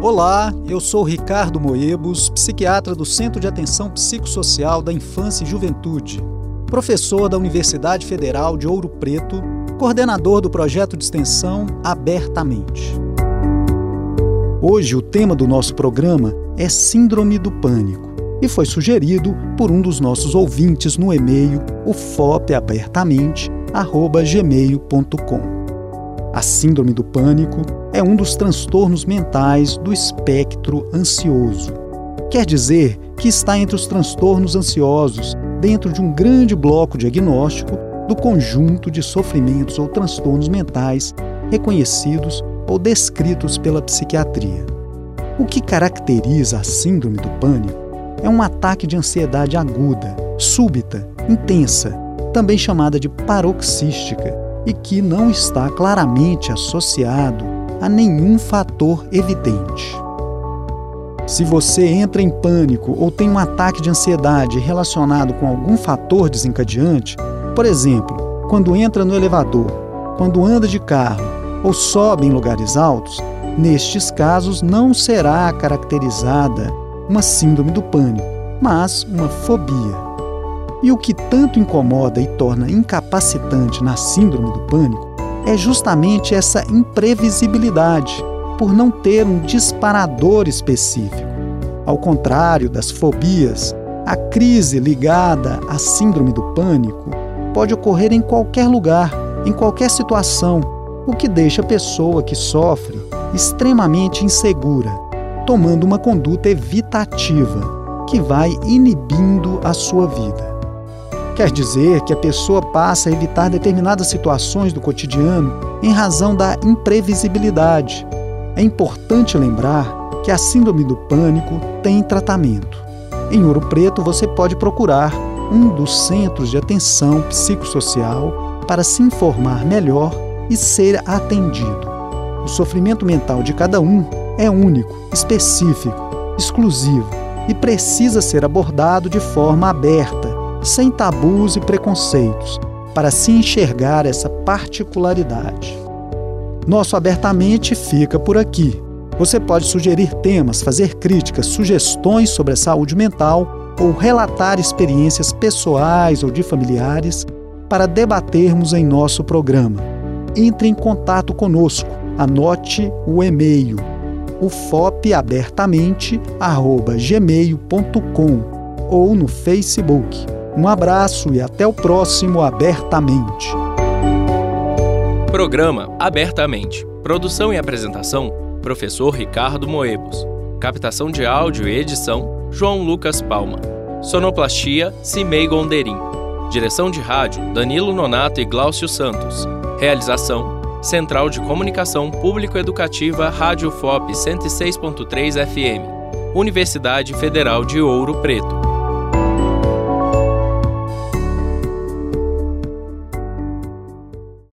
Olá, eu sou Ricardo Moebos, psiquiatra do Centro de Atenção Psicossocial da Infância e Juventude, professor da Universidade Federal de Ouro Preto, coordenador do projeto de extensão Abertamente. Hoje o tema do nosso programa é Síndrome do Pânico e foi sugerido por um dos nossos ouvintes no e-mail ufopabertamente@gmail.com. A síndrome do pânico é um dos transtornos mentais do espectro ansioso. Quer dizer que está entre os transtornos ansiosos, dentro de um grande bloco diagnóstico do conjunto de sofrimentos ou transtornos mentais reconhecidos ou descritos pela psiquiatria. O que caracteriza a síndrome do pânico é um ataque de ansiedade aguda, súbita, intensa, também chamada de paroxística e que não está claramente associado a nenhum fator evidente. Se você entra em pânico ou tem um ataque de ansiedade relacionado com algum fator desencadeante, por exemplo, quando entra no elevador, quando anda de carro ou sobe em lugares altos, nestes casos não será caracterizada uma síndrome do pânico, mas uma fobia. E o que tanto incomoda e torna incapacitante na síndrome do pânico é justamente essa imprevisibilidade, por não ter um disparador específico. Ao contrário das fobias, a crise ligada à síndrome do pânico pode ocorrer em qualquer lugar, em qualquer situação, o que deixa a pessoa que sofre extremamente insegura, tomando uma conduta evitativa que vai inibindo a sua vida. Quer dizer que a pessoa passa a evitar determinadas situações do cotidiano em razão da imprevisibilidade. É importante lembrar que a síndrome do pânico tem tratamento. Em Ouro Preto, você pode procurar um dos centros de atenção psicossocial para se informar melhor e ser atendido. O sofrimento mental de cada um é único, específico, exclusivo e precisa ser abordado de forma aberta sem tabus e preconceitos, para se enxergar essa particularidade. Nosso abertamente fica por aqui. Você pode sugerir temas, fazer críticas, sugestões sobre a saúde mental ou relatar experiências pessoais ou de familiares para debatermos em nosso programa. Entre em contato conosco. Anote o e-mail ufopabertamente@gmail.com ou no Facebook um abraço e até o próximo Abertamente. Programa Abertamente. Produção e apresentação: Professor Ricardo Moebos. Captação de áudio e edição: João Lucas Palma. Sonoplastia: Cimei Gonderim. Direção de rádio: Danilo Nonato e Gláucio Santos. Realização: Central de Comunicação Público-Educativa Rádio FOP 106.3 FM. Universidade Federal de Ouro Preto.